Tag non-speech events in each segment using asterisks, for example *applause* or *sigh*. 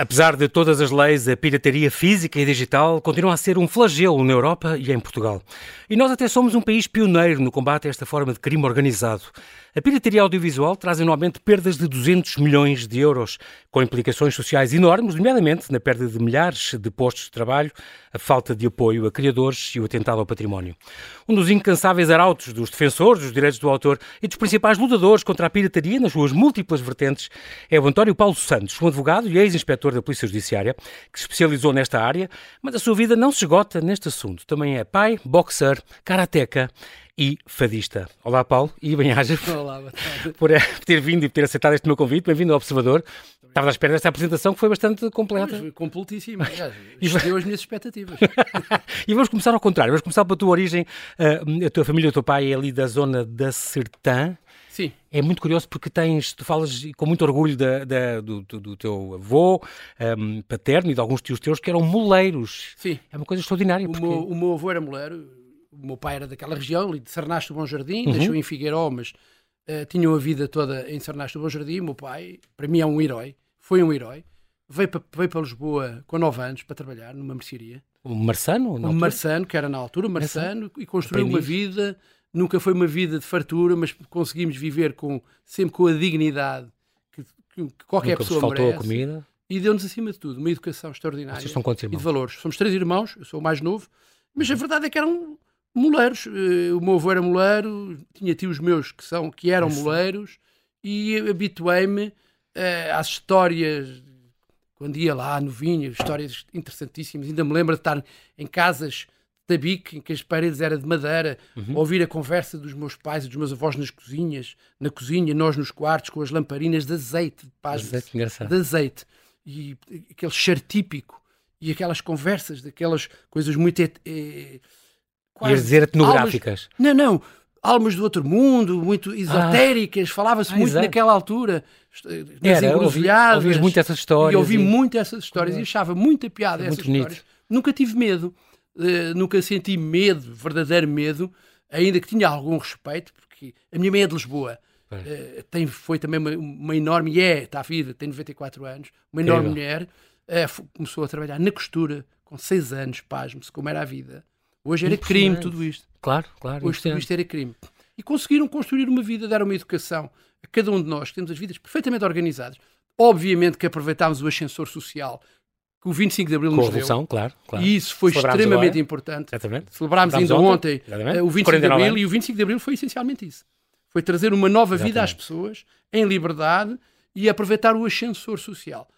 Apesar de todas as leis, a pirataria física e digital continua a ser um flagelo na Europa e em Portugal. E nós até somos um país pioneiro no combate a esta forma de crime organizado. A pirataria audiovisual traz anualmente perdas de 200 milhões de euros, com implicações sociais enormes, nomeadamente na perda de milhares de postos de trabalho, a falta de apoio a criadores e o atentado ao património. Um dos incansáveis arautos dos defensores dos direitos do autor e dos principais lutadores contra a pirataria nas suas múltiplas vertentes é o António Paulo Santos, um advogado e ex-inspetor da Polícia Judiciária, que se especializou nesta área, mas a sua vida não se esgota neste assunto. Também é pai, boxer, karateca e fadista. Olá, Paulo, e bem-aja por, eh, por ter vindo e por ter aceitado este meu convite. Bem-vindo ao Observador. Estava à espera desta apresentação que foi bastante completa. Foi completíssima. Excedeu as minhas expectativas. *laughs* e vamos começar ao contrário. Vamos começar pela tua origem. Uh, a tua família, o teu pai é ali da zona da Sertã. Sim. É muito curioso porque tens, tu falas com muito orgulho da, da do, do, do, teu avô um, paterno e de alguns tios teus que eram moleiros. Sim. É uma coisa extraordinária. O, porque... meu, o meu avô era moleiro, o meu pai era daquela região, ali de Sarnasto do Bom Jardim, uhum. deixou em Figueiró, mas uh, tinham a vida toda em Sarnasto do Bom Jardim. O meu pai, para mim, é um herói, foi um herói. Veio para, veio para Lisboa com 9 anos para trabalhar numa mercearia. Um marçano? Um marçano, que era na altura, um marçano, e construiu Aprendiz. uma vida. Nunca foi uma vida de fartura, mas conseguimos viver com, sempre com a dignidade que, que qualquer Nunca pessoa faltou merece. a comida. E deu-nos, acima de tudo, uma educação extraordinária. Vocês são quantos irmãos? E de valores. Somos três irmãos, eu sou o mais novo, mas a verdade é que eram moleiros. Eh, o meu avô era moleiro, tinha tios meus que, são, que eram moleiros e habituei-me uh, às histórias. Quando ia lá, novinho, histórias interessantíssimas. Ainda me lembro de estar em casas de tabique, em que as paredes eram de madeira, uhum. ouvir a conversa dos meus pais e dos meus avós nas cozinhas, na cozinha, nós nos quartos, com as lamparinas de azeite, de, paz, azeite, de azeite. E aquele cheiro típico e aquelas conversas, daquelas coisas muito. Eh, quase, Ias dizer etnográficas. Almas, não, não. Almas do outro mundo, muito esotéricas, ah, falava-se ah, muito exato. naquela altura, Era. Ouvi, muito essas histórias. E ouvi e... muito essas histórias e achava muita piada essas histórias. Nunca tive medo, uh, nunca senti medo, verdadeiro medo, ainda que tinha algum respeito, porque a minha mãe é de Lisboa. Uh, tem, foi também uma, uma, enorme, e é, está viva, tem 94 anos, uma enorme mulher, uh, começou a trabalhar na costura com 6 anos, pasme-se, como era a vida. Hoje era crime tudo isto. Claro, claro. Hoje tudo isto era crime. E conseguiram construir uma vida, dar uma educação a cada um de nós, que temos as vidas perfeitamente organizadas. Obviamente que aproveitámos o ascensor social que o 25 de Abril nos revolução, deu. Claro, claro. E isso foi extremamente agora. importante. Exatamente. Celebrámos ainda ontem, ontem o 25 de Abril anos. e o 25 de Abril foi essencialmente isso. Foi trazer uma nova Exatamente. vida às pessoas, em liberdade, e aproveitar o ascensor social.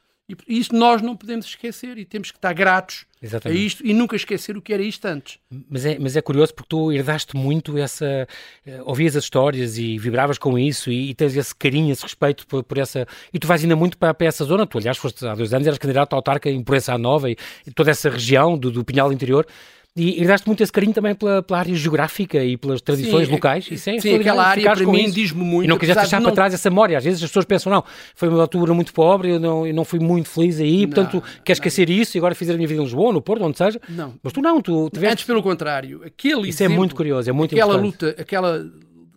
E isso nós não podemos esquecer e temos que estar gratos Exatamente. a isto e nunca esquecer o que era isto antes. Mas é, mas é curioso porque tu herdaste muito essa. Uh, ouvias as histórias e vibravas com isso e, e tens esse carinho, esse respeito por, por, essa. E tu vais ainda muito para, para, essa zona. Tu, aliás, foste há dois anos, eras candidato a autarca em Pureza Nova e, e toda essa região do, do Pinhal Interior. E herdaste muito esse carinho também pela, pela, área geográfica e pelas tradições sim, locais. Isso é sim, aquela área para mim diz-me muito. E não quiseste deixar não... para trás essa memória. Às vezes as pessoas pensam, não, foi uma altura muito pobre, eu não, eu não fui muito feliz aí, não, portanto, queres esquecer isso e agora fizer a minha vida em Lisboa, no Porto, onde seja. Não. Mas tu não, tu tiveste... Antes pelo contrário. Aquele isso exemplo, é muito curioso, é muito aquela importante. luta, aquela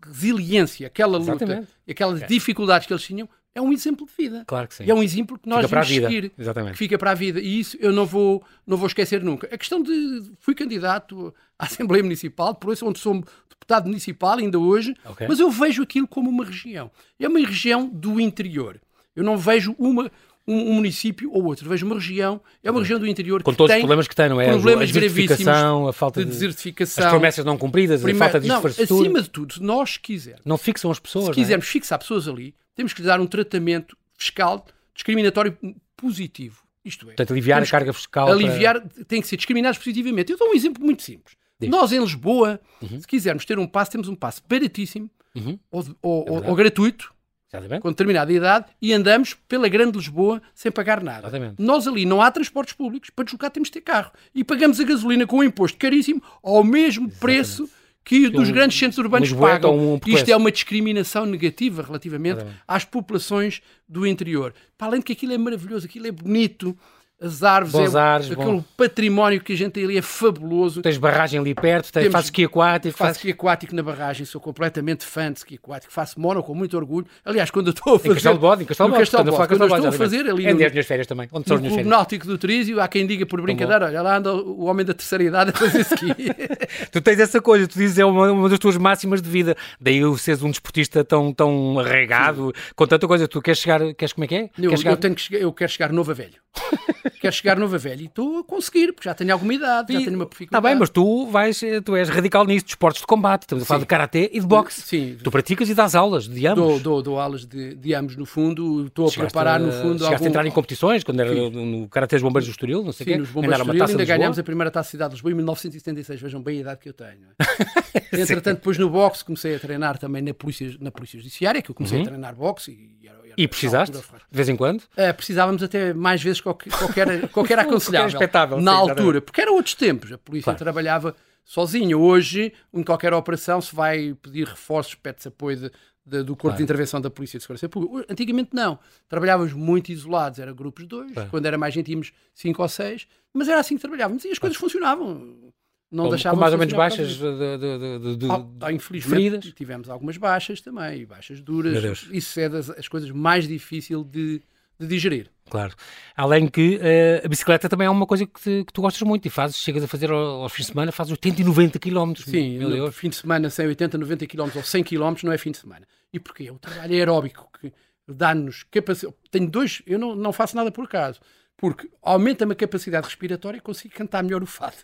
resiliência, aquela luta, Exatamente. aquelas é. dificuldades que eles tinham, é um exemplo de vida. Claro que sim. E é um exemplo que nós fica devemos seguir. Exatamente. Que fica para a vida. E isso eu não vou, não vou esquecer nunca. A questão de. Fui candidato à Assembleia Municipal, por isso onde sou deputado municipal ainda hoje, okay. mas eu vejo aquilo como uma região. É uma região do interior. Eu não vejo uma, um, um, município ou outro. Vejo uma região, é uma região do interior Com que todos tem os problemas que tem, não é? Problemas a desertificação, a falta de, desertificação, as promessas não cumpridas, Primeiro, a falta de não, infraestrutura. Acima de tudo, nós quisermos, não fixam as pessoas. Se é? quisermos é? fixar pessoas ali, temos que lhe dar um tratamento fiscal discriminatório positivo. Isto é, Portanto, aliviar a carga fiscal. Aliviar, para... tem que ser discriminados positivamente. Eu dou um exemplo muito simples. Diz. Nós em Lisboa, uhum. se quisermos ter um passo, temos um passo baratíssimo uhum. ou, ou, é ou, gratuito, Exatamente. com determinada idade, e andamos pela Grande Lisboa sem pagar nada. Exatamente. Nós ali não há transportes públicos, para deslocar temos de ter carro. E pagamos a gasolina com um imposto caríssimo ao mesmo Exatamente. preço que dos um, grandes centros urbanos pagam. Um Isto é uma discriminação negativa relativamente às populações do interior. Para além de que aquilo é maravilhoso, aquilo é bonito, as árvores, Bons é, ares, aquele bom. património que a gente tem ali é fabuloso. Tens barragem ali perto, tens, Temos- fazes esqui aquático, Faço esqui aquático na barragem, sou completamente fã de esqui aquático, faço mono com muito orgulho. Aliás, quando eu estou a fazer. Em Castelo de Bode, em Castelo Bode, Castelo Bode, de quando eu Castelo estou a fazer ali É no, minhas férias também. Onde são no as minhas Clube férias? Náutico do Trísio, há quem diga por brincadeira: olha lá anda o homem da terceira idade a fazer esqui. *laughs* Tu tens essa coisa, tu dizes é uma, uma das tuas máximas de vida. Daí o seres um desportista tão, tão arraigado, com tanta coisa. Tu queres chegar, queres como é que é? Eu, queres chegar... eu tenho que eu quero chegar novo a velho. *laughs* quero chegar novo a velho e estou a conseguir, porque já tenho alguma idade, já tenho uma Está bem, mas tu vais, eh, tu és radical nisso, de esportes de combate. Estamos a falar Sim. de karaté e de boxe. Sim. Tu praticas e dás aulas de ambos. Dou, dou, dou aulas de, de ambos no fundo, estou a Chegaste preparar a- no fundo Chegaste algum... a entrar em competições, quando era no, no Karaté dos Bombeiros do Estoril, não sei o Sim, quê. nos Bombeiros uma Estoril, ainda ganhámos a primeira taça de cidade de Lisboa em 1976. Vejam bem a idade que eu tenho. é? *laughs* Entretanto, depois no boxe comecei a treinar também na Polícia, na polícia Judiciária, que eu comecei a treinar boxe. E, era- Uhum. E precisaste, de vez em quando? Uh, precisávamos até mais vezes qualquer, qualquer, *laughs* qualquer aconselhável. expectável, na sim, altura, porque eram outros tempos. A polícia Claro. trabalhava sozinha. Hoje, em qualquer operação, se vai pedir reforços, pede-se apoio de- de- do Corpo Claro. de Intervenção da Polícia de Segurança Pública. Antigamente não. Trabalhávamos muito isolados. Era grupos de dois. Claro. Quando era mais gente, íamos cinco ou seis. Mas era assim que trabalhávamos. E as coisas funcionavam. Não Com, com mais ou menos baixas de, de- de- Ah, ah, infelizmente feridas? tivemos algumas baixas também, baixas duras. Isso é das as coisas mais difíceis de, de digerir. Claro. Além que eh, a bicicleta também é uma coisa que, te- que tu gostas muito e fazes, chegas a fazer ao- aos fins de semana, fazes 80 e 90 km. Sim, meu fim de semana, 100, 80, 90 km ou 100 km não é fim de semana. E porquê? O trabalho é aeróbico que dá-nos capacidade. Tenho dois, eu não, não faço nada por acaso, porque aumenta-me a capacidade respiratória e consigo cantar melhor o fado.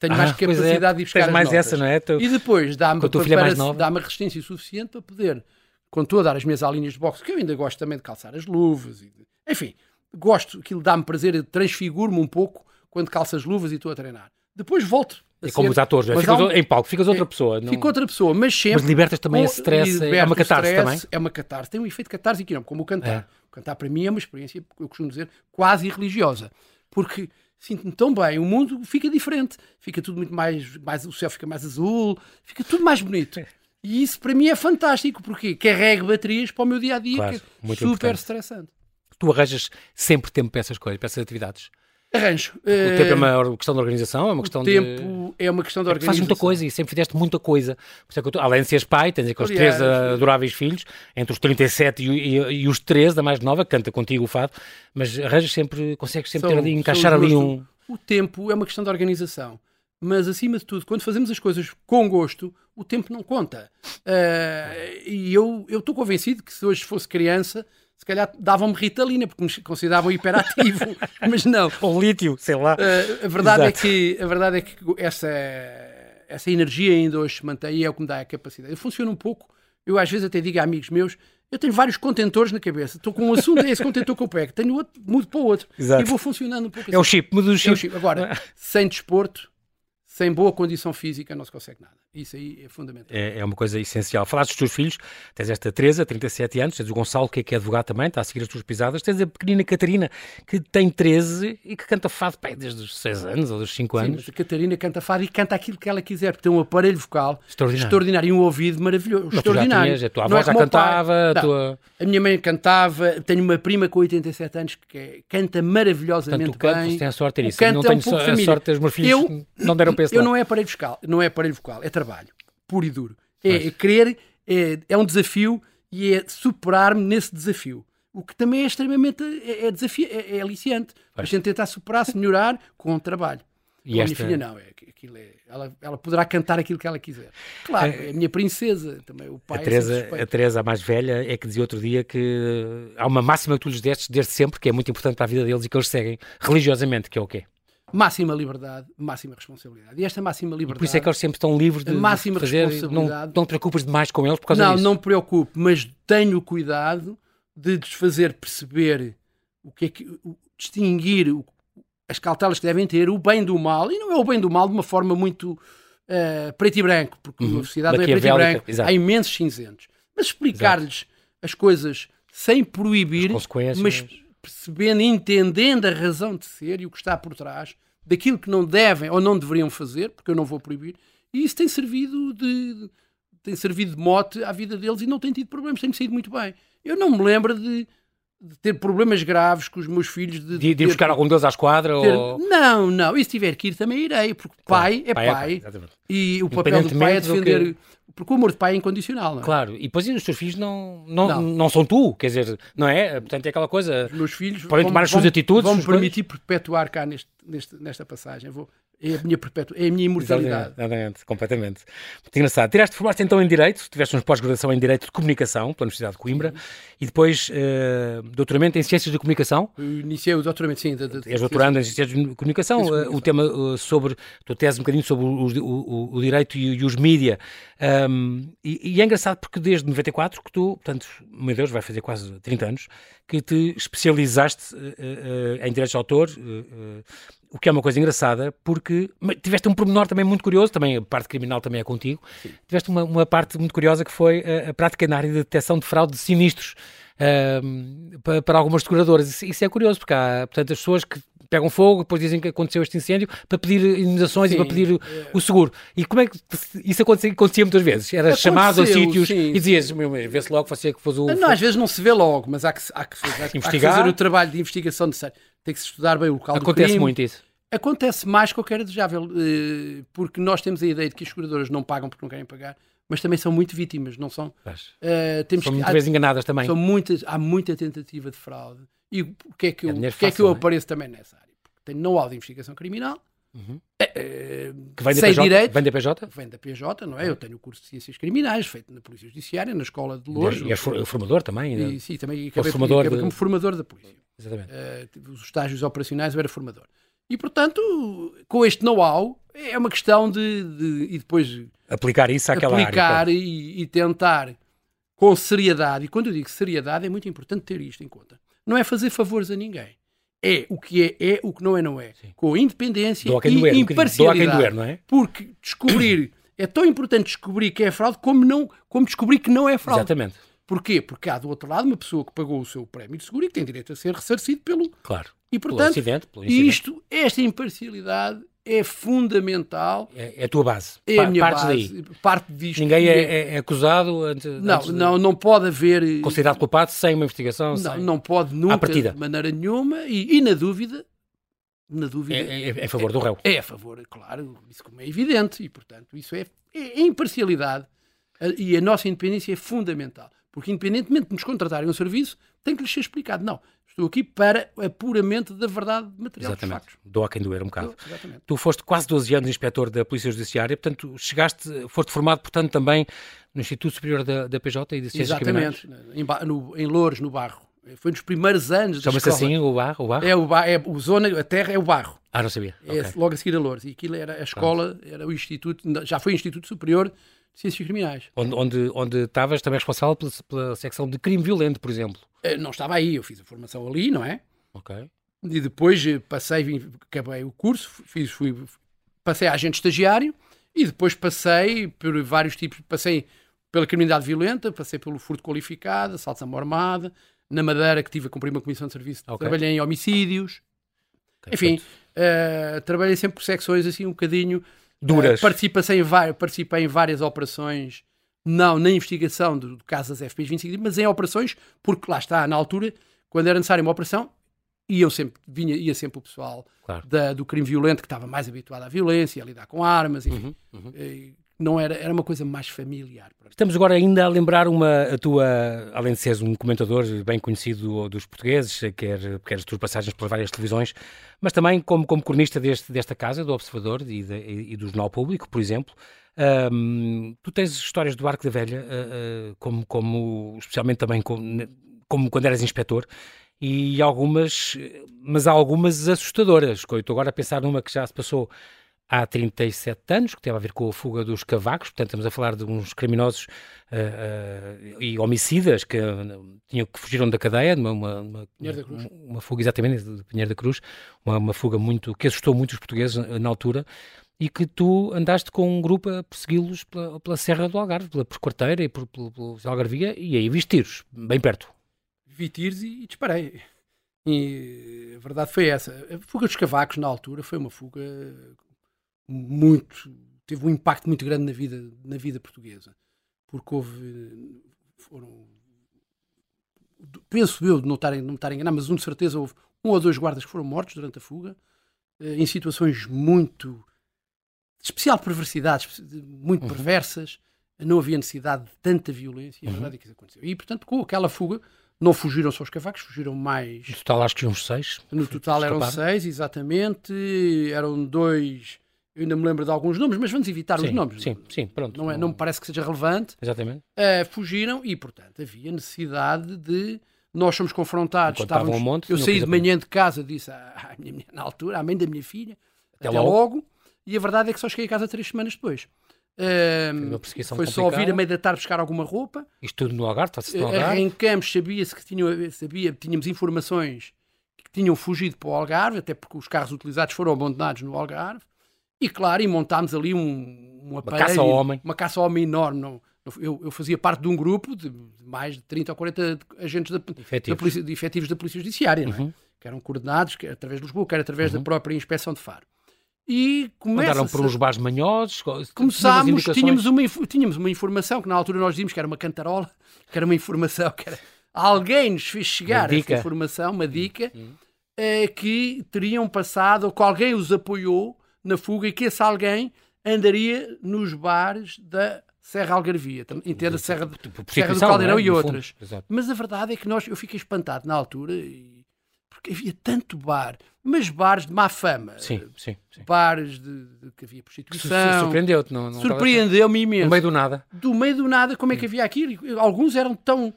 Tenho Ah, mais é, capacidade de ir buscar tens mais notas. essa, não é? Tu- E depois dá-me Com dá-me a resistência suficiente para poder, a dar as minhas aulinhas de boxe, que eu ainda gosto também de calçar as luvas, e de- enfim, gosto, aquilo dá-me prazer, transfiguro-me um pouco quando calço as luvas e estou a treinar. Depois volto. É como os atores, é? mas ficas um- em palco, ficas outra é, pessoa. Não... Fica outra pessoa, mas sempre. Mas libertas também com- esse stress, é uma catarse stress, também. É uma catarse, tem um efeito catarse aqui, não, como o cantar. É. O cantar para mim é uma experiência, eu costumo dizer, quase religiosa. Porque sinto-me tão bem, o mundo fica diferente, fica tudo muito mais, mais. O céu fica mais azul, fica tudo mais bonito. E isso para mim é fantástico, porque carrego baterias para o meu dia a dia, Claro, que é super importante. estressante. Tu arranjas sempre tempo para essas coisas, para essas atividades. Arranjo. O tempo é uma questão de organização, é uma questão o de. tempo é uma questão de É que fazes organização. muita coisa e sempre fizeste muita coisa. Por isso é que tô- Além de seres pai, tens aqueles Aliás, três adoráveis filhos, entre os 37 e, o- e- e os 13, a mais nova, canta contigo o fado, mas arranjas sempre, consegues sempre ter São- ali, encaixar ali um. O tempo é uma questão de organização. Mas, acima de tudo, quando fazemos as coisas com gosto, o tempo não conta. Ah, e eu estou convencido que se hoje fosse criança, se calhar davam-me ritalina, porque me consideravam hiperativo. *laughs* Mas não. Ou lítio, sei lá. Ah, a, verdade é que, a verdade é que essa, essa energia ainda hoje se mantém e é o que me dá a capacidade. Eu funciono um pouco, eu às vezes até digo a amigos meus, eu tenho vários contentores na cabeça. Estou com um assunto, é esse contentor que eu pego. Tenho outro, mudo para o outro. Exato. E vou funcionando um pouco É o chip, muda o é o chip. chip. Agora, *laughs* sem desporto, sem boa condição física, não se consegue nada. Isso aí é fundamental. É, é uma coisa essencial. Falaste dos teus filhos, tens esta Teresa, 37 anos, tens o Gonçalo, que é, que é advogado também, está a seguir as tuas pisadas, tens a pequenina Catarina, que tem 13 e que canta fado pá, desde os 6 anos ou dos 5 Sim, anos. mas a Catarina canta fado e canta aquilo que ela quiser, porque tem um aparelho vocal Extraordinário. e um ouvido maravilhoso. Já extraordinário. tinhas, a tua avó é já pai. cantava, a tua... A minha mãe cantava, tenho uma prima com 87 anos que é- canta maravilhosamente Portanto, o canto, bem. você tem a sorte de ter O isso. canto Não é um tenho a sorte, os meus filhos Eu- não deram esse Eu não é aparelho vocal, não é aparelho vocal, é trabalho, puro e duro. É, é querer, é, é um desafio e é superar-me nesse desafio. O que também é extremamente é, é desafio, é, é aliciante. A Pois. gente tentar superar-se, melhorar com o trabalho. E Com a esta- minha filha não, é, aquilo é, ela, ela poderá cantar aquilo que ela quiser. Claro, é a minha princesa, também o pai A é Teresa, sempre a. Teresa, a mais velha, é que dizia outro dia que há uma máxima que tu lhes destes desde sempre, que é muito importante para a vida deles e que eles seguem religiosamente, que é o quê? Máxima liberdade, máxima responsabilidade. E esta máxima liberdade... Por isso é que eles sempre estão livres de, máxima fazer, não, responsabilidade. não te preocupas demais com eles por causa não, disso. não me preocupo, mas tenho cuidado de lhes fazer perceber o que é que o- distinguir o- as cautelas que devem ter, o bem do mal, e não é o bem do mal de uma forma muito eh, preto e branco, porque Uhum. a sociedade não é preto e branco, exato. há imensos cinzentos. Mas explicar-lhes as coisas sem proibir, mas percebendo e entendendo a razão de ser e o que está por trás daquilo que não devem ou não deveriam fazer, porque eu não vou proibir, e isso tem servido de, tem servido de mote à vida deles e não tem tido problemas, tem sido muito bem. Eu não me lembro de de ter problemas graves com os meus filhos. De, de, de ir buscar algum deles à esquadra? ter- ou... Não, não. E se tiver que ir também irei, porque pai é pai. exatamente. e o papel do pai é defender. Porque o amor de pai é incondicional, não é? Claro, e depois e os teus filhos não, não, não. Não. são tu, quer dizer, não é? Portanto, é aquela coisa. Os meus filhos Podem tomar as suas atitudes, vão me coisas. permitir perpetuar cá neste, neste- nesta passagem. Vou, é a minha perpetua, é a minha imortalidade. Exatamente, completamente. Muito engraçado. Tiraste, formaste então em Direito, tiveste uma pós-graduação em Direito de Comunicação pela Universidade de Coimbra e depois eh, doutoramento em Ciências de Comunicação. Eu iniciei o doutoramento, sim. És doutorando em Ciências de Comunicação. Eh, o tema eh, sobre, a tua tese um bocadinho sobre o, o- o- o direito e, e os mídia. Um, e, e é engraçado porque desde 94 que tu, portanto, meu Deus, vai fazer quase 30 anos, que te especializaste em direitos de autor, o que é uma coisa engraçada, porque tiveste um pormenor também muito curioso, também a parte criminal também é contigo, tiveste uma, uma parte muito curiosa que foi a, a prática na área de detecção de fraude de sinistros ahm, para, para algumas seguradoras. Isso, isso é curioso, porque há, portanto, as pessoas que pegam fogo, depois dizem que aconteceu este incêndio, para pedir indenizações e Sim, para pedir o, o seguro. E como é que isso acontecia, acontecia muitas vezes? Era Aconteceu, chamado a sítios sim. e dizias, "Meu, vê-se logo você que fez o... Não, às vezes não se vê logo, mas há que, há que, há que- há que fazer o trabalho de investigação necessário. Tem que se estudar bem o local do Acontece crime. muito isso. Acontece mais que que era desejável, eh, porque nós temos a ideia de que as seguradoras não pagam porque não querem pagar, mas também são muito vítimas, não são? Eh, temos São que- muitas há- vezes enganadas também. são muitas, há muita tentativa de fraude. E o que é que eu, É porque é que eu não é? apareço também nessa área? Porque tenho know-how de investigação criminal, Uhum. eh, Que vem da PJ? direito, Vem da PJ? vem da PJ, não é? Eu tenho o curso de Ciências Criminais, feito na Polícia Judiciária, na Escola de Louros. E for- formador também? né? E, sim, também acabei, formador acabei de- como formador da polícia. Exatamente. Tive os estágios operacionais, eu era formador. E, portanto, com este know-how, é uma questão de, de- e depois Aplicar isso àquela aplicar área. e, e tentar com seriedade. E quando eu digo seriedade, é muito importante ter isto em conta. Não é fazer favores a ninguém. É o que é, é o que não é, não é. Com independência Doa quem e doer, um. Doa a quem imparcialidade. doer, não é? Porque descobrir é tão importante descobrir que é fraude como, não, como descobrir que não é fraude. Exatamente. Porquê? Porque há do outro lado uma pessoa que pagou o seu prémio de seguro e que tem direito a ser ressarcido pelo. Claro. E Pelo portanto, acidente, pelo incidente. isto, esta imparcialidade é fundamental. É, é a tua base. É a minha base. daí. Parte disto. Ninguém é, é- é acusado antes, Não, antes de- não, não pode haver. considerado culpado sem uma investigação. Não, sem... não pode nunca, de maneira nenhuma, e, e na dúvida, na dúvida, É, é- é a favor do réu. é a favor, claro, isso como é evidente, e portanto, isso é, é, é imparcialidade e a nossa independência é fundamental, porque independentemente de nos contratarem um serviço, tem que lhes ser explicado. Não, estou aqui para apuramento da verdade material dos Exatamente. factos. Dou a quem doer um bocado. Exatamente. Tu foste quase 12 anos inspetor da Polícia Judiciária, portanto, chegaste, foste formado, portanto, também no Instituto Superior da, da PJ e de Ciências. Exatamente, em, no- em Louros, no Barro. Foi nos primeiros anos da Chama-se assim o barro? O barro? É o, ba- é o zona, a terra é o barro. Ah, não sabia. É Ok. logo a seguir a Louros. E aquilo era a escola, era o Instituto, já foi Instituto Superior de Ciências Criminais. Onde, onde, onde estavas também responsável pela, pela secção de crime violento, por exemplo. Eh, Não estava aí, eu fiz a formação ali, não é? Ok. E depois eh, passei, vim- acabei o curso, fiz, fui, passei a agente estagiário e depois passei por vários tipos, passei pela criminalidade violenta, passei pelo furto qualificado, assaltos à mão armada, na Madeira que tive a cumprir uma comissão de serviço, Ok. trabalhei em homicídios, ok. enfim, eh, trabalhei sempre por secções assim um bocadinho Duras. Eh, participei, em participei em várias operações, não na investigação do, do caso das FPs 25, mas em operações, porque lá está, na altura, quando era necessária uma operação, ia sempre, vinha, ia sempre o pessoal Claro. da- do crime violento que estava mais habituado à violência, a lidar com armas, enfim. Uhum, uhum. Não era, era uma coisa mais familiar. Estamos agora ainda a lembrar uma, a tua, além de seres um comentador bem conhecido dos portugueses, quer, quer as tuas passagens pelas várias televisões, mas também como, como cronista deste, desta casa, do Observador e, de- e- do Jornal Público, por exemplo. Ahm, tu tens histórias do Arco da Velha, ah, ah, como, como, especialmente também como, como quando eras inspetor, e algumas, mas há algumas assustadoras. Estou agora a pensar numa que já se passou há 37 anos, que teve a ver com a fuga dos cavacos, portanto estamos a falar de uns criminosos ah, ah, e homicidas que ah, tinham, que fugiram da cadeia, uma, uma, uma, Pinheiro da Cruz. uma- fuga exatamente de Pinheiro da Cruz, uma, uma fuga muito que assustou muito os portugueses na altura, e que tu andaste com um grupo a persegui-los pela, pela Serra do Algarve, pela por Quarteira e por, por, pelo Algarvia, e aí viste tiros, bem perto. Vi tiros e, e disparei. E a verdade foi essa. A fuga dos cavacos, na altura, foi uma fuga muito. teve um impacto muito grande na vida, na vida portuguesa. Porque houve. foram. penso eu, de não estar, não estar enganado, mas um de certeza houve um ou dois guardas que foram mortos durante a fuga, eh, em situações muito de especial perversidade, muito uhum. perversas, não havia necessidade de tanta violência, e a uhum. verdade é que isso aconteceu. E, portanto, com aquela fuga, não fugiram só os cavacos, fugiram mais. No total, acho que uns seis. No total eram seis, exatamente. Eram dois. Eu ainda me lembro de alguns nomes, mas vamos evitar sim, os nomes. Sim, sim, pronto. Não, é, não me parece que seja relevante. Exatamente. Uh, fugiram e, portanto, havia necessidade de. Nós somos confrontados. Estávamos, um monte, eu saí de manhã de casa, disse à, minha mulher, na altura, à mãe da minha filha, até, até logo. logo. E a verdade é que só cheguei a casa três semanas depois. Um, foi complicada. só vir a meio da tarde buscar alguma roupa. Isto tudo no Algarve, está-se no Algarve. Arrancamos, sabia-se que tinham, sabia, tínhamos informações que tinham fugido para o Algarve, até porque os carros utilizados foram abandonados no Algarve. E claro, e montámos ali um, um aparelho, uma caça ao homem, uma caça homem enorme. Não, eu, eu, fazia parte de um grupo de mais de 30 ou 40 agentes da, efetivos. Da polícia, de efetivos da Polícia Judiciária, uhum. é? que eram coordenados quer através de Lisboa, quer através uhum. da própria Inspeção de Faro e começa Andaram por uns bares manhosos? Começámos, tínhamos uma, tínhamos uma informação que na altura nós dizíamos que era uma cantarola, que era uma informação que era... Alguém nos fez chegar essa informação, uma dica, hum. é, que teriam passado, ou que alguém os apoiou na fuga e que esse alguém andaria nos bares da Serra Algarvia, entenda Serra, Serra do Caldeirão é? e outras. Mas a verdade é que nós, eu fiquei espantado na altura, porque havia tanto bar mas bares de má fama. Sim, sim. sim. Bares de, de, que havia prostituição. Surpreendeu-te, não, não Surpreendeu-me imenso. No meio do nada. Do meio do nada, como é que havia aquilo? Alguns eram tão.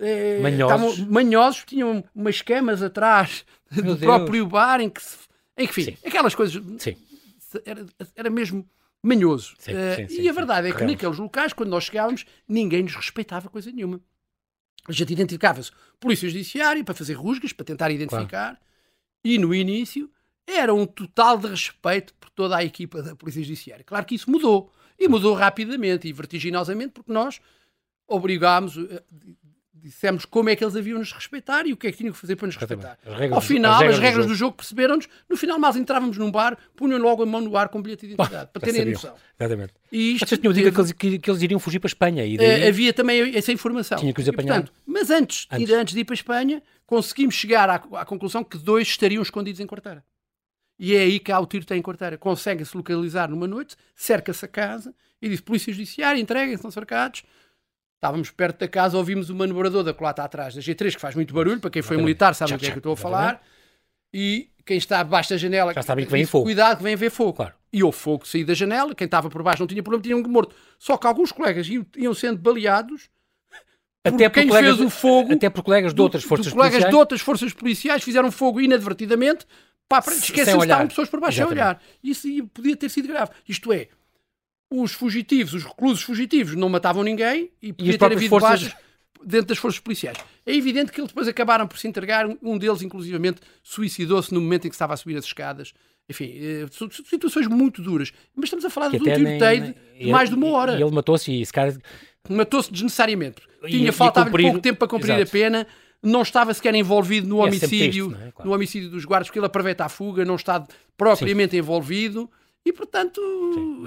Eh, manhosos. Tavam, manhosos, tinham umas camas atrás Meu do Deus. próprio bar em que se. Enfim, sim. aquelas coisas. Sim. Era, era mesmo manhoso. Sim, uh, sim, sim, e a verdade é que naqueles locais, quando nós chegávamos, ninguém nos respeitava coisa nenhuma. A gente identificava-se polícia judiciária para fazer rusgas, para tentar identificar. Claro e no início era um total de respeito por toda a equipa da Polícia Judiciária. Claro que isso mudou. E mudou rapidamente e vertiginosamente porque nós obrigámos, eh, dissemos como é que eles haviam nos respeitar e o que é que tinham que fazer para nos respeitar. Ao final, as regras, as regras do, do jogo, perceberam-nos. No final, nós entrávamos num bar, punham logo a mão no ar com bilhete de identidade, para terem noção. Exatamente. E isto Vocês tinham dito que eles, que, que eles iriam fugir para a Espanha. E daí... uh, havia também essa informação. Tinha que os apanhar. E, portanto, mas antes, antes. De, antes de ir para a Espanha, conseguimos chegar à, à conclusão que dois estariam escondidos em Quarteira. E é aí que há o tiro tem em Quarteira. Conseguem-se localizar numa noite, cerca-se a casa e diz: Polícia Judiciária, entreguem-se, estão cercados. Estávamos perto da casa, ouvimos o manobrador da colata atrás da G3, que faz muito barulho, para quem foi militar sabe o que é que eu estou a falar. E quem está abaixo da janela. Já sabem que vem fogo. Cuidado, que vem ver fogo. Claro. E houve fogo sair da janela, quem estava por baixo não tinha problema, tinham morto. Só que alguns colegas iam, iam sendo baleados até por quem colegas, fez o fogo. Até por colegas de outras forças colegas policiais. de outras forças policiais fizeram fogo inadvertidamente. Pá, esquecem-se que estavam pessoas por baixo Exatamente. a olhar. Isso podia ter sido grave. Isto é, os fugitivos, os reclusos fugitivos, não matavam ninguém e podia e ter havido forças... baixas dentro das forças policiais. É evidente que eles depois acabaram por se entregar. Um deles, inclusivamente, suicidou-se no momento em que estava a subir as escadas. Enfim, eh, situações muito duras. Mas estamos a falar que de um tiroteio de mais de uma hora. E ele matou-se e esse cara matou-se desnecessariamente. Tinha faltava pouco tempo para cumprir Exato. a pena, não estava sequer envolvido no é homicídio, é claro. no homicídio dos guardas, porque ele aproveita a fuga, não está propriamente Sim. envolvido. E, portanto,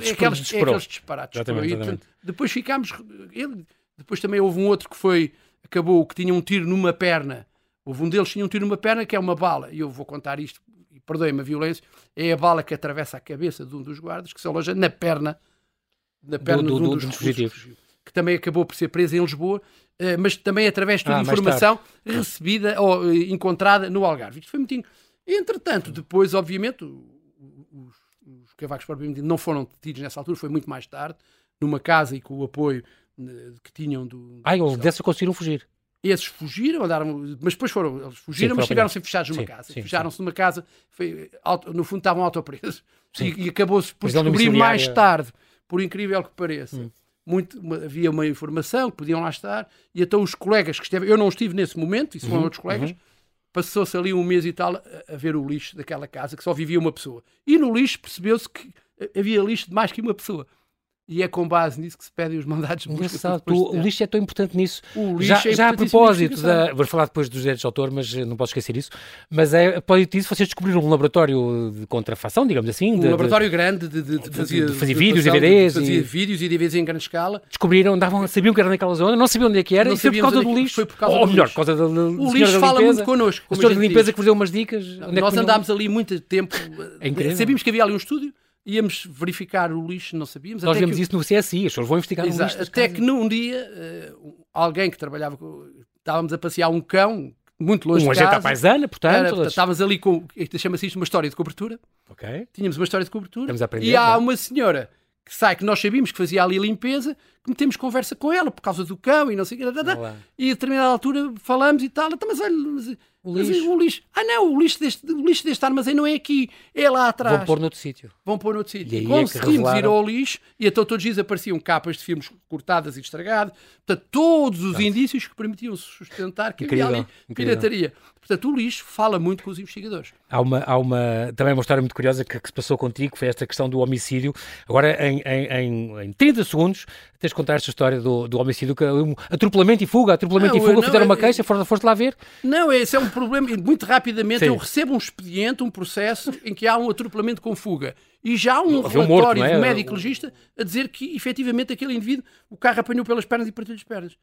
é aqueles, é aqueles disparates. Exatamente, exatamente. depois ficámos... Ele, depois também houve um outro que foi... Acabou, que tinha um tiro numa perna. Houve um deles que tinha um tiro numa perna, que é uma bala. E eu vou contar isto, e perdoem-me a violência. É a bala que atravessa a cabeça de um dos guardas, que se aloja na perna, na perna do, do, de um dos, dos fugitivos que também acabou por ser presa em Lisboa, eh, mas também através de ah, informação recebida ou eh, encontrada no Algarve. Isto foi muito. Entretanto, depois, obviamente, os cavacos propriamente não foram detidos nessa altura, foi muito mais tarde, numa casa e com o apoio eh, que tinham do. Ah, dessa conseguiram fugir. Esses fugiram, andaram, mas depois foram, eles fugiram, sim, mas estiveram-se fechados numa sim, casa. Fecharam-se numa casa, foi, no fundo estavam autopresos. E, e acabou-se por descobrir mais tarde, por incrível que pareça. Hum muito, uma, havia uma informação que podiam lá estar, e então os colegas que estiveram, eu não estive nesse momento, isso foram uhum, outros colegas, uhum. Passou-se ali um mês e tal a, ver o lixo daquela casa, que só vivia uma pessoa. E no lixo percebeu-se que havia lixo de mais que uma pessoa. E é com base nisso que se pedem os mandados de busca. O lixo é tão importante nisso. Já, é já a importantíssimo propósito da. Vou falar depois dos direitos de autor, mas não posso esquecer isso. Mas é, a propósito disso, vocês descobriram um laboratório de contrafação, digamos assim. Um de- de- laboratório grande de, de, de, fazia, de fazer de vídeos, DVDs de, fazia e- vídeos e DVDs em grande escala. descobriram, andavam, sabiam que era naquela zona, não sabiam onde é que era, Não e foi por causa é do lixo. foi por causa ou do melhor, por causa da, da O lixo fala muito connosco. A senhora gente limpeza que vos deu umas dicas. é Nós andámos ali muito tempo. É. Sabíamos que havia ali um estúdio, íamos verificar o lixo, não sabíamos. Nós vemos que, isso no CSI, as pessoas vão investigar no Exato, lixo das até casas. que num dia, eh, alguém que trabalhava com. Estávamos a passear um cão muito longe Um de casa. paisana, portanto. Era, todas- estávamos ali com. Chama-se isto uma história de cobertura. Ok. Tínhamos uma história de cobertura. Estamos a aprender, e há não é? uma senhora que sai, que nós sabíamos que fazia ali limpeza, que metemos conversa com ela por causa do cão e não sei o que. E a determinada altura falamos e tal. Então, mas olha, mas, O mas lixo. o lixo. Ah, não, o lixo, deste, o lixo deste armazém não é aqui, é lá atrás. Vão pôr noutro sítio. Vão pôr noutro sítio. E aí é Conseguimos ir ao lixo e então todos os dias apareciam capas de filmes cortadas e estragadas. Portanto, todos os indícios que permitiam sustentar que Incrível, havia ali incrível. pirataria. Portanto, o lixo fala muito com os investigadores. Há uma, há uma, também uma história muito curiosa que, que se passou contigo, que foi esta questão do homicídio. Agora, em, em, em, em 30 segundos, tens contar esta história do, do homicídio, que, é um atropelamento e fuga, atropelamento Não, e fuga, não, fizeram uma queixa, foste, foste lá ver. Não, esse é um problema. Muito rapidamente Sim. eu recebo um expediente, um processo em que há um atropelamento com fuga. E já há um Havia um relatório morto, não é? do médico legista a dizer que efetivamente aquele indivíduo, o carro apanhou pelas pernas e partiu as pernas.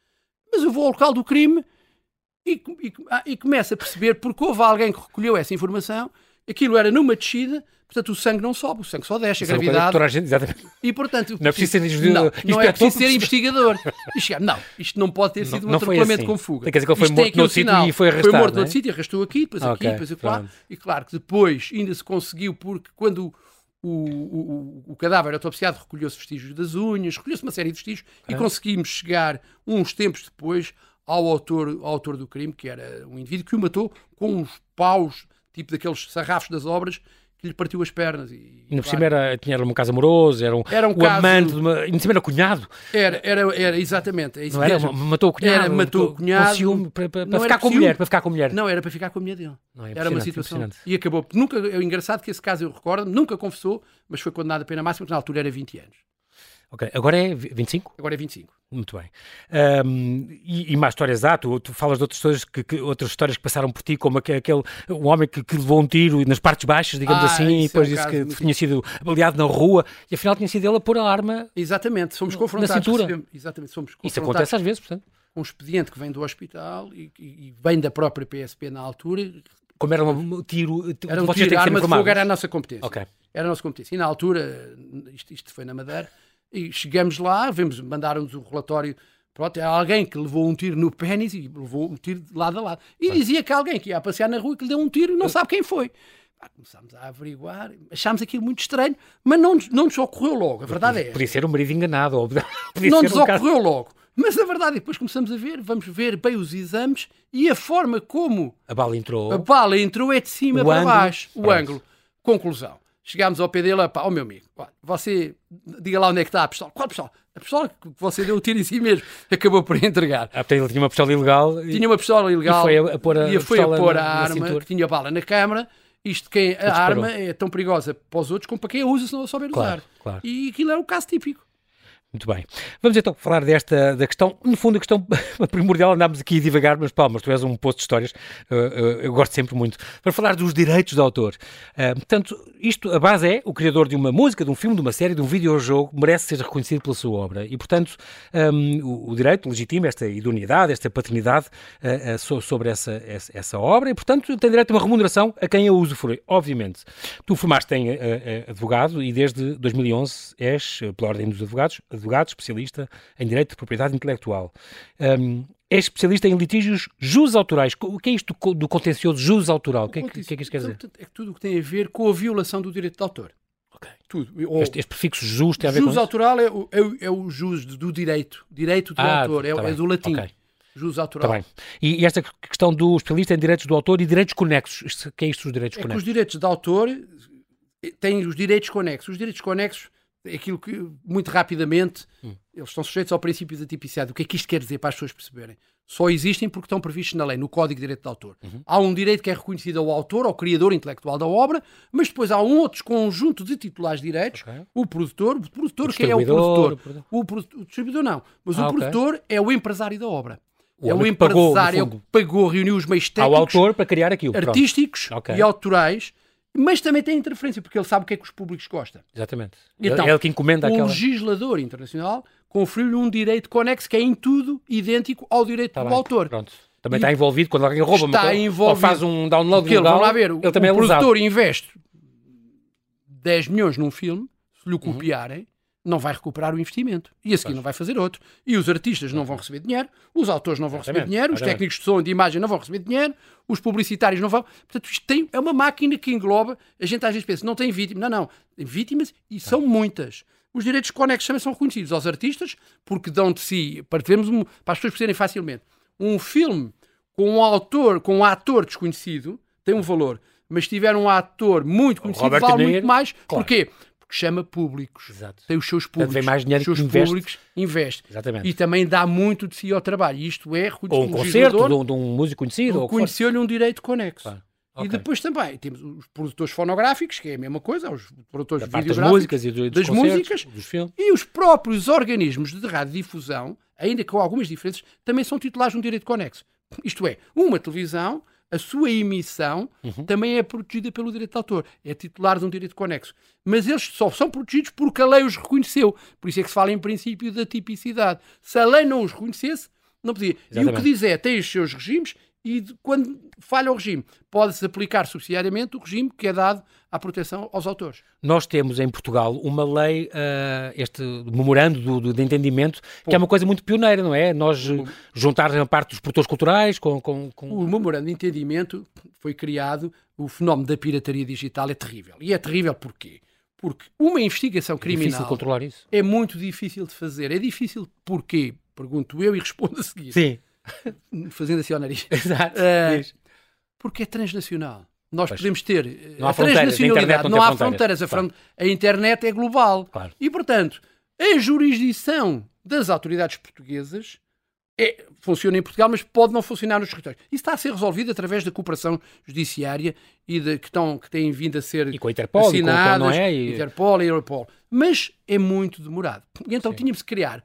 Mas eu vou ao local do crime e, e, e começo a perceber porque houve alguém que recolheu essa informação, aquilo era numa descida, portanto o sangue não sobe, o sangue só desce, a Isso é uma coisa que gravidade. toda a gente, exatamente. E portanto, Não é preciso ser não, inspetor não é para preciso ser investigador. E chegar, não, isto não pode ter sido um não foi atropelamento assim. com fuga. Quer dizer que ele foi Isto tem morto noutro sítio sinal. e foi Foi arrastado, morto não é? noutro sítio, arrastou aqui, depois Ah, aqui, ok, depois acolá. pronto. E claro que depois ainda se conseguiu, porque quando o, o, o, o cadáver autopsiado recolheu-se vestígios das unhas, recolheu-se uma série de vestígios e conseguimos chegar uns tempos depois ao autor, ao autor do crime, que era um indivíduo que o matou com uns paus, tipo daqueles sarrafos das obras, que lhe partiu as pernas. E, Ainda por claro, cima era, tinha era um caso amoroso, era um, Era um o caso- amante, de uma, ainda era cunhado, Era, era, era exatamente. É não era? Matou o cunhado, Era, matou o cunhado. com ciúme, para, para, para ficar com a ciúme. mulher, para ficar com mulher. Não, era para ficar com a mulher dele. Não, é era uma situação. E acabou. Nunca, é engraçado que esse caso eu recordo, nunca confessou, mas foi condenado a pena máxima, que na altura era 20 anos. Ok, agora é 25? Agora é 25. Muito bem. Ahm, e, e mais histórias há, tu, tu falas de outras histórias que, que- outras histórias que passaram por ti, como aque- aquele, um homem que, que levou um tiro nas partes baixas, digamos Ah, assim, e isso é um depois disse que tinha sido baleado na rua e afinal tinha sido ele a pôr a arma. Exatamente, somos confrontados. cintura. recebemos- exatamente, somos Isso confrontados acontece às vezes, portanto. um expediente que vem do hospital e, e- vem da própria PSP na altura. Como era um um tiro, Era um tiro, a arma de fogo era a nossa competência. Ok. Era a nossa competência. E na altura, isto, isto foi na Madeira, e chegamos lá, vemos, mandaram-nos o relatório. Pronto, era alguém que levou um tiro no pênis e levou um tiro de lado a lado. E dizia que alguém que ia passear na rua que lhe deu um tiro e não sabe quem foi. Pá, começámos a averiguar, achámos aquilo muito estranho, mas não, nos- não nos ocorreu logo. A verdade é. Podia ser um marido enganado, ou *laughs* Não nos um caso- ocorreu logo. Mas a verdade é depois começamos a ver, vamos ver bem os exames e a forma como A bala entrou. a bala entrou é de cima O para ângulo, baixo, o pronto. ângulo. Conclusão. Chegámos ao pé dele, pá, ó meu amigo, você, diga lá onde é que está a pistola. Qual pistola? A pistola que você deu o tiro em si mesmo. Acabou por entregar. Ah, ele tinha uma pistola ilegal. e- Tinha uma pistola ilegal E foi a- a pôr a e foi a pôr a na arma que tinha bala na câmara. Isto quem, a disparou. arma é tão perigosa para os outros como para quem a usa se não a souber Claro, usar. claro. E aquilo era o caso típico. Muito bem. Vamos então falar desta da questão, no fundo a questão *laughs* primordial, andámos aqui a divagar, mas Palmas, tu és um posto de histórias, uh, uh, eu gosto sempre muito, para falar dos direitos de autor. Uh, portanto, isto, a base é, o criador de uma música, de um filme, de uma série, de um videojogo, merece ser reconhecido pela sua obra. E, portanto, um, o, o direito legitima esta idoneidade, esta paternidade so- sobre essa, essa, essa obra e, portanto, tem direito a uma remuneração a quem a usufrui, obviamente. Tu formaste em advogado e desde 2011 és, pela Ordem dos Advogados, advogado especialista em direito de propriedade intelectual. Um, é especialista em litígios jus autorais. O que é isto do, contencioso jus autoral? O que, é que, é que isto quer dizer? É tudo o que tem a ver com a violação do direito de autor. Ok. Tudo. Ou- Este, este prefixo jus tem a ver jus com isso? autoral é o, é, o, é o jus do direito. Direito do Ah, autor. É, tá é bem. do latim. Ok. Jus autoral. bem. E, e esta questão do especialista em direitos do autor e direitos conexos. O que é isto dos direitos É que os conexos? direitos de autor eh, têm os direitos conexos. Os direitos conexos é aquilo que, muito rapidamente, hum. eles estão sujeitos ao princípio da tipicidade. O que é que isto quer dizer para as pessoas perceberem? Só existem porque estão previstos na lei, no Código de Direito de Autor. Uhum. Há um direito que é reconhecido ao autor, ao criador intelectual da obra, mas depois há um outro conjunto de titulares de direitos, okay. o produtor, o produtor, o que é o produtor? O, o, distribuidor não, mas ah, o produtor okay. é o empresário da obra. O é o empresário, é o que pagou, reuniu os meios técnicos, autor para criar aquilo, artísticos okay. e autorais mas também tem interferência, porque ele sabe o que é que os públicos gostam. Exatamente. Então, é ele que encomenda o aquela... legislador internacional conferiu-lhe um direito conexo que é em tudo idêntico ao direito tá do bem, autor. Pronto. Também e está envolvido quando alguém rouba está uma envolvido, ou faz um download porque legal, lá ver, ele também o é produtor investe 10 milhões num filme, se lhe o copiarem, uhum não vai recuperar o investimento. E a seguir não vai fazer outro. E os artistas não vão receber dinheiro, os autores não vão receber dinheiro, os técnicos de som e de imagem não vão receber dinheiro, os publicitários não vão. Portanto, isto tem, é uma máquina que engloba. A gente às vezes pensa, não tem vítimas. Não, não. Tem vítimas e são muitas. Os direitos conexos também são reconhecidos aos artistas, porque dão de si, para, termos um, para as pessoas perceberem facilmente, um filme com um autor, com um ator desconhecido, tem um valor. Mas se tiver um ator muito conhecido, Robert vale muito mais. Claro. Porquê? Chama públicos. Exato. Tem os seus públicos. Tem mais dinheiro os seus que investe. públicos investe. Exatamente. E também dá muito de si ao trabalho. Isto é Ou um concerto de um, de um músico conhecido. Conheceu-lhe um direito conexo. Claro. Okay. E depois também temos os produtores fonográficos, que é a mesma coisa, os produtores da das músicas e do, das músicas dos filmes. e os próprios organismos de radiodifusão, ainda com algumas diferenças, também são titulares de um direito conexo. Isto é, uma televisão a sua emissão uhum. também é protegida pelo direito de autor. É titular de um direito conexo. Mas eles só são protegidos porque a lei os reconheceu. Por isso é que se fala em princípio da tipicidade. Se a lei não os reconhecesse, não podia. Exatamente. E o que diz é, tem os seus regimes e quando falha o regime, pode-se aplicar subsidiariamente o regime que é dado à proteção aos autores. Nós temos em Portugal uma lei, uh, este memorando do, do, de entendimento, Pô. que é uma coisa muito pioneira, não é? Nós o... juntar a parte dos produtores culturais com, com, com, O memorando de entendimento foi criado, o fenómeno da pirataria digital é terrível. E é terrível porquê? Porque uma investigação criminal... É difícil controlar isso. É muito difícil de fazer. É difícil porquê? Pergunto eu e respondo a seguir. Sim. *laughs* Fazendo assim ao nariz. *laughs* Exato. Uh, porque é transnacional. Nós pois. podemos ter eh, não há transnacionalidade, não, não há fronteiras. A, claro. a, internet é global. Claro. E, portanto, a jurisdição das autoridades portuguesas é, funciona em Portugal, mas pode não funcionar nos territórios. Isso está a ser resolvido através da cooperação judiciária e de, que, estão, que têm vindo a ser e com a Interpol, assinadas, e com, é? E... Interpol e Europol. Mas é muito demorado. E então Sim. tínhamos que criar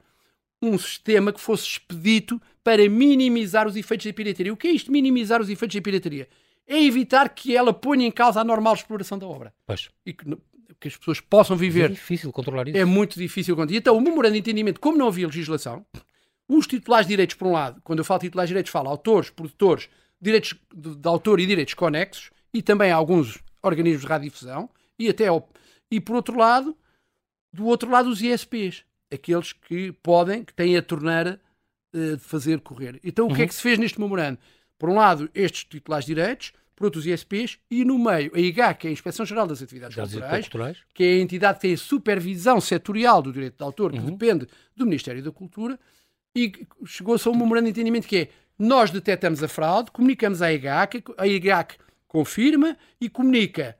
um sistema que fosse expedito para minimizar os efeitos da pirataria. O que é isto, minimizar os efeitos da pirataria? É evitar que ela ponha em causa a normal exploração da obra. Pois. E que, que as pessoas possam viver. É difícil controlar isso. É muito difícil. E então, o memorando de entendimento, como não havia legislação, os titulares de direitos, por um lado, quando eu falo titulares de direitos, falo autores, produtores, direitos de, de autor e direitos conexos, e também alguns organismos de radiodifusão, e até ao, e por outro lado, do outro lado, os ISPs, aqueles que podem, que têm a torneira de fazer correr. Então, o uhum. que é uhum. que se fez neste memorando? Por um lado, estes titulares de direitos, por outros ISPs, e no meio, a IGA, que é a Inspeção Geral das Atividades Culturais, Culturais, que é a entidade que tem a supervisão setorial do direito de autor, que uhum. depende do Ministério da Cultura, e chegou-se a um memorando de entendimento que é nós detectamos a fraude, comunicamos à IGAC, a IGAC confirma e comunica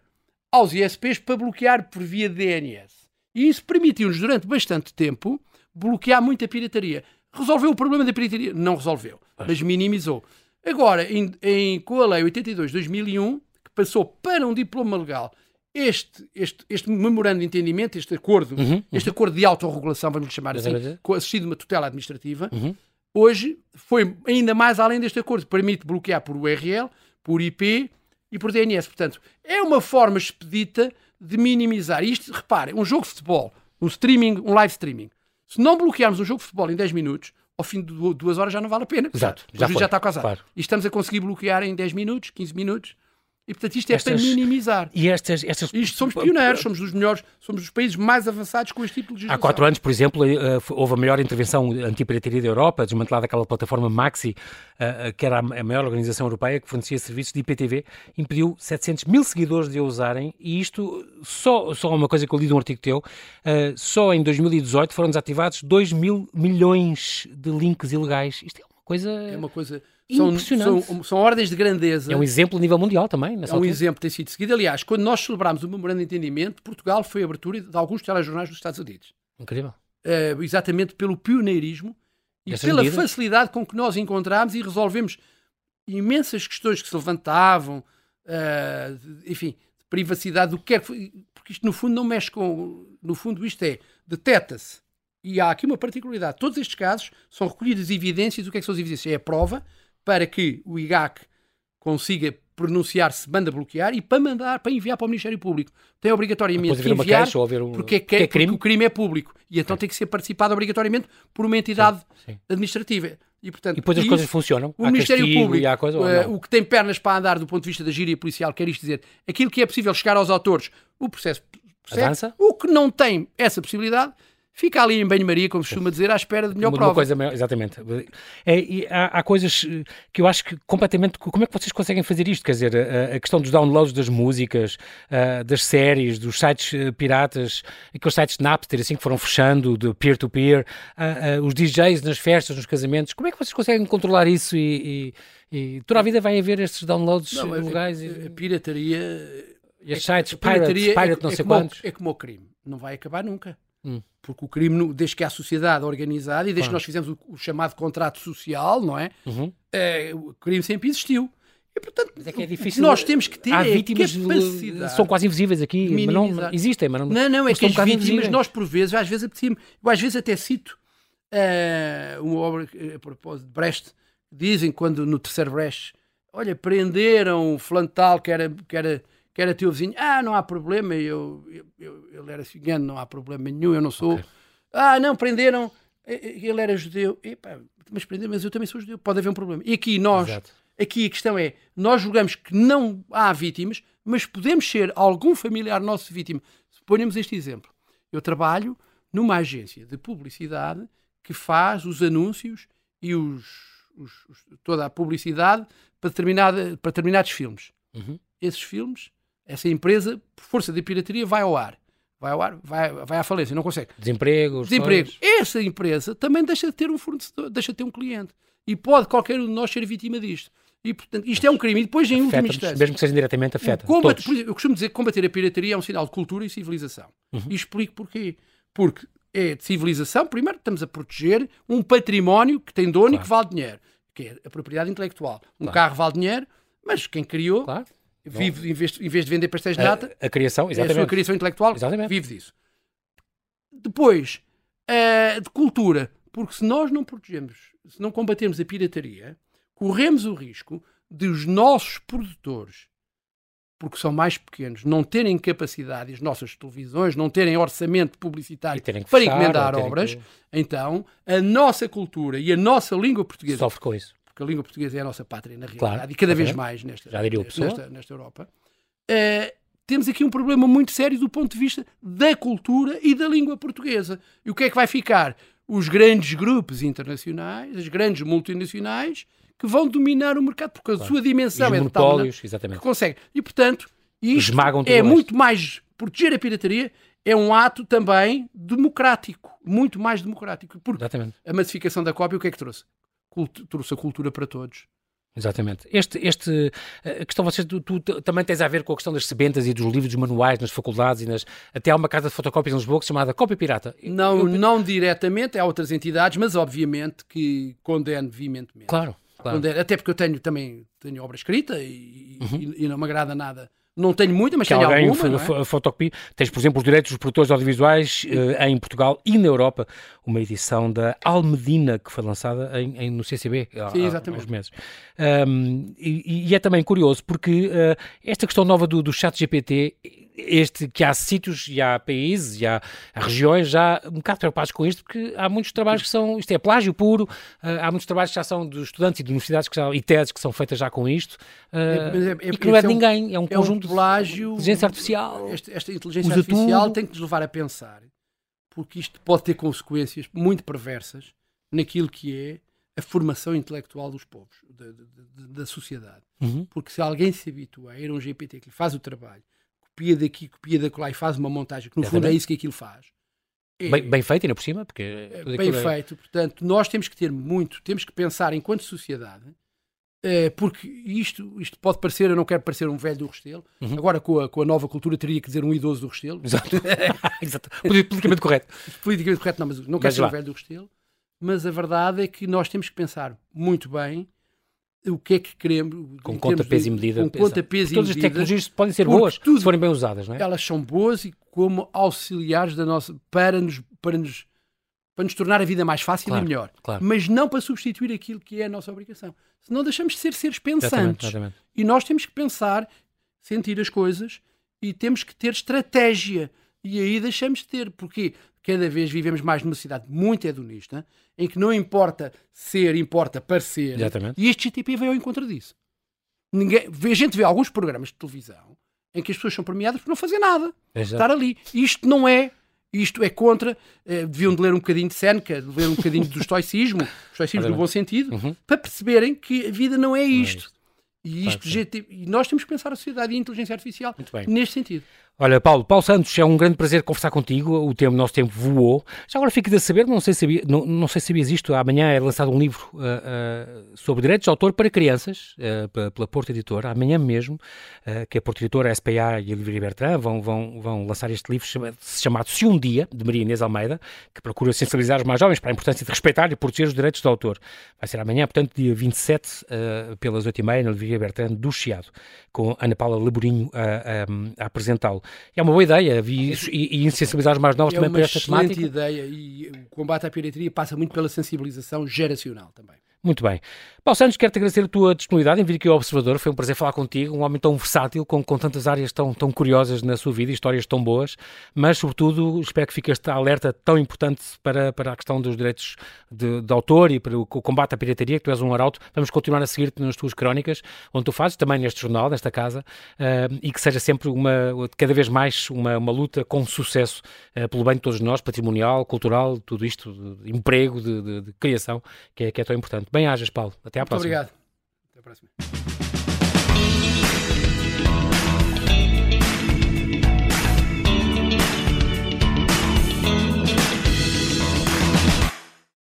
aos ISPs para bloquear por via DNS. E isso permitiu-nos, durante bastante tempo, bloquear muita pirataria. Resolveu o problema da pirataria? Não resolveu, mas minimizou. Agora, em, em, com a Lei 82 de 2001, que passou para um diploma legal este, este, este memorando de entendimento, este acordo, uhum, uhum. este acordo de autorregulação, vamos chamar assim, assistido de uma tutela administrativa, uhum. hoje foi ainda mais além deste acordo, permite bloquear por URL, por IP e por DNS. Portanto, é uma forma expedita de minimizar. Isto, reparem, um jogo de futebol, um streaming, um live streaming. Se não bloquearmos um jogo de futebol em 10 minutos, ao fim de duas horas já não vale a pena. Exato. Já, já está casado. Claro. E estamos a conseguir bloquear em 10 minutos, 15 minutos. E portanto isto é estas, para minimizar. E estas, estas... Isto somos pioneiros, somos dos melhores, somos dos países mais avançados com este tipo de legislação. Há quatro anos, por exemplo, eh, houve a maior intervenção anti-pirataria da Europa, desmantelada aquela plataforma Maxi, eh, eh, que era a maior organização europeia que fornecia serviços de IPTV, impediu 700 mil seguidores de a usarem e isto, só, só uma coisa que eu li de um artigo teu, só em 2018 foram desativados 2 mil milhões de links ilegais. Isto é uma coisa... É uma coisa São, são, são, ordens de grandeza. É um exemplo a nível mundial também. É um altura. exemplo que tem sido seguido. Aliás, quando nós celebramos o memorando de entendimento, Portugal foi a abertura de alguns telejornais dos Estados Unidos. Incrível. Uh, exatamente pelo pioneirismo e Essas pela medidas? facilidade com que nós encontramos e resolvemos imensas questões que se levantavam, uh, enfim, de privacidade, do que quer, porque isto no fundo não mexe com. No fundo, isto é, deteta-se. E há aqui uma particularidade. Todos estes casos são recolhidas evidências. O que é que são as evidências? É a prova para que o IGAC consiga pronunciar-se, manda bloquear e para mandar, para enviar para o Ministério Público. Tem obrigatoriamente que enviar um... porque, é, que é, crime? porque o crime é público. E então tem que ser participado obrigatoriamente por uma entidade sim, sim. administrativa. E, portanto, e depois as isso, coisas funcionam. O Ministério Público, coisa, uh, o que tem pernas para andar do ponto de vista da gíria policial, quer isto dizer, aquilo que é possível chegar aos autores, o processo Avança. O que não tem essa possibilidade fica ali em banho-maria, como costuma dizer, à espera de melhor uma, prova. Uma coisa maior, exatamente. É, há, há, coisas que eu acho que completamente. Como é que vocês conseguem fazer isto? Quer dizer, a, a questão dos downloads das músicas, uh, das séries, dos sites piratas, aqueles sites de Napster, assim que foram fechando, de peer-to-peer, -peer, uh, os DJs nas festas, nos casamentos. Como é que vocês conseguem controlar isso e, e, e toda a vida vai haver estes downloads Não, legais? A, a, a pirataria. E os sites, pirate, pirate, não é, sei como, quantos. É como o crime. Não vai acabar nunca. Hum. Porque o crime, desde que há sociedade organizada e desde claro. que nós fizemos o, o, chamado contrato social, não é? Uhum. é? O crime sempre existiu. E, portanto, mas é que é difícil. Nós temos que ter há vítimas capacidade. São quase invisíveis aqui, mas não, existem, mas não. Não, não, é que as vítimas, invisíveis. nós por vezes, às vezes eu às vezes até cito uh, uma obra a propósito de Brecht, dizem quando no terceiro Brecht, olha, prenderam o Flantal, que era, que era que era teu vizinho, ah, não há problema, eu, eu, eu ele era cigano, não há problema nenhum, eu não sou. Okay. Ah, não, prenderam, ele era judeu. Epa, mas prenderam, mas eu também sou judeu, pode haver um problema. E aqui nós, Exato. aqui a questão é, nós julgamos que não há vítimas, mas podemos ser algum familiar nosso vítima. Ponhamos este exemplo. Eu trabalho numa agência de publicidade que faz os anúncios e os, os, os toda a publicidade para, determinada, para determinados filmes. Uhum. Esses filmes essa empresa, por força da pirataria, vai ao ar. Vai ao ar, vai, vai à falência, não consegue. Desemprego. Desemprego. Essa empresa também deixa de ter um fornecedor, deixa de ter um cliente. E pode qualquer um de nós ser vítima disto. E, portanto, isto é um crime. E depois, em última instância... Mesmo que seja diretamente, afeta combate, todos. Eu costumo dizer que combater a pirataria é um sinal de cultura e civilização. Uhum. E explico porquê. Porque é de civilização, primeiro estamos a proteger um património que tem dono claro. e que vale dinheiro. Que é a propriedade intelectual. Um claro. carro vale dinheiro, mas quem criou... Claro vive, em vez, em vez, de vender pastéis de nata, a, a criação, exatamente. a sua criação intelectual, exatamente. vive disso. Depois, uh, de cultura, porque se nós não protegemos, se não combatermos a pirataria, corremos o risco de os nossos produtores, porque são mais pequenos, não terem capacidade, as nossas televisões não terem orçamento publicitário para fechar, encomendar obras, que... então a nossa cultura e a nossa língua portuguesa sofre com isso porque a língua portuguesa é a nossa pátria, na realidade, claro, e cada vez mais nesta, Já diria nesta, nesta Europa, uh, temos aqui um problema muito sério do ponto de vista da cultura e da língua portuguesa. E o que é que vai ficar? Os grandes grupos internacionais, as grandes multinacionais, que vão dominar o mercado, porque a claro. sua dimensão é de tal maneira que consegue. E, portanto, isto é muito mais... Proteger a pirataria é um ato também democrático, muito mais democrático. Porque Exatamente. a massificação da cópia, o que é que trouxe? Trouxe a cultura para todos. Exatamente. Este, este, a questão, vocês, tu, tu, também tens a ver com a questão das sebentas e dos livros, dos manuais nas faculdades e nas, até há uma casa de fotocópias em Lisboa chamada Cópia Pirata. Não, eu... não diretamente, há outras entidades, mas obviamente que condeno veementemente. Claro, claro. Condeno, até porque eu tenho também tenho obra escrita e, uhum. e, e não me agrada nada não tenho muita, mas que tenho alguém alguma. É? Fotocopia. Tens, por exemplo, os direitos dos produtores audiovisuais uh, em Portugal e na Europa. Uma edição da Almedina que foi lançada em, em no CCB Sim, há, exatamente. há uns meses. Um, e, e, é também curioso porque uh, esta questão nova do, do chat GPT este, que há sítios e há países e há, há, regiões já um bocado preocupados com isto, porque há muitos trabalhos que são, isto é plágio puro, uh, há muitos trabalhos que já são dos estudantes e de universidades que já, e teses que são feitas já com isto, uh, é, é, e que não é de é ninguém, é um é conjunto um plágio, de inteligência artificial. Esta, esta inteligência artificial tudo. tem que nos levar a pensar, porque isto pode ter consequências muito perversas naquilo que é a formação intelectual dos povos, da, da, da sociedade. Uhum. Porque se alguém se habitua a ir a um GPT que lhe faz o trabalho copia daqui, copia da lá e faz uma montagem, que no fundo é isso que aquilo faz. É, bem, bem feito, ainda por cima, porque é bem feito. Portanto, nós temos que ter muito, temos que pensar enquanto sociedade É, porque isto, isto pode parecer, eu não quero parecer um velho do Restelo, uhum. agora com a, com a nova cultura teria que dizer um idoso do Restelo. Exato. *laughs* Exato. Politicamente correto. *laughs* Politicamente correto, não, mas não quero ser um velho do Restelo. Mas a verdade é que nós temos que pensar muito bem o que é que queremos. Com conta, peso e medida. Com conta, peso Todas as tecnologias podem ser boas tudo, se forem bem usadas, não é? Elas são boas e como auxiliares da nossa, para nos, para nos para nos tornar a vida mais fácil claro, e melhor. Claro. Mas não para substituir aquilo que é a nossa obrigação. Senão deixamos de ser seres pensantes. Exatamente, exatamente. E nós temos que pensar, sentir as coisas e temos que ter estratégia. E aí deixamos de ter. Porque cada vez vivemos mais numa cidade muito hedonista, em que não importa ser, importa parecer. Exatamente. E este GTP veio ao encontro disso. Ninguém, a gente vê alguns programas de televisão em que as pessoas são premiadas por não fazer nada. Exato. Estar ali. Isto não é isto é contra, eh, deviam de ler um bocadinho de Seneca, de ler um bocadinho do estoicismo, *laughs* estoicismo no bom sentido, uhum. para perceberem que a vida não é isto. Não é isto. E, isto, claro, e nós temos que pensar a sociedade e a inteligência artificial neste sentido. Olha, Paulo, Paulo Santos, é um grande prazer conversar contigo. O tempo, nosso tempo voou. Já agora fica de saber, não sei se, sabia, não, não sei se sabias isto, amanhã é lançado um livro uh, uh, sobre direitos de autor para crianças, uh, pela Porta Editora, amanhã mesmo, que a Porta Editora, a SPA e a Livraria Bertrand vão, vão, vão lançar este livro chamado Se Um Dia, de Maria Inês Almeida, que procura sensibilizar os mais jovens para a importância de respeitar e proteger os direitos de autor. Vai ser amanhã, portanto, dia 27, pelas 8h30, na Livraria Bertrand do Chiado, com Ana Paula Laborinho a apresentá-lo. É uma boa ideia e, e, e sensibilizar os mais novos é também para esta temática. É uma excelente ideia e o combate à pirataria passa muito pela sensibilização geracional também. Muito bem. Paulo Santos, quero-te agradecer a tua disponibilidade em vir aqui ao Observador. Foi um prazer falar contigo, um homem tão versátil, com, com tantas áreas tão, tão curiosas na sua vida, histórias tão boas, mas, sobretudo, espero que fiques alerta tão importante para, para a questão dos direitos de, de autor e para o, o, combate à pirataria, que tu és um arauto. Vamos continuar a seguir-te nas tuas crónicas, onde tu fazes, também neste jornal, nesta casa, uh, e que seja sempre uma, cada vez mais uma, uma luta com sucesso uh, pelo bem de todos nós, patrimonial, cultural, tudo isto, de, emprego, de, de, de criação, que é, que é tão importante. Bem-ajas, Paulo. Até à Muito próxima. obrigado. Até à próxima.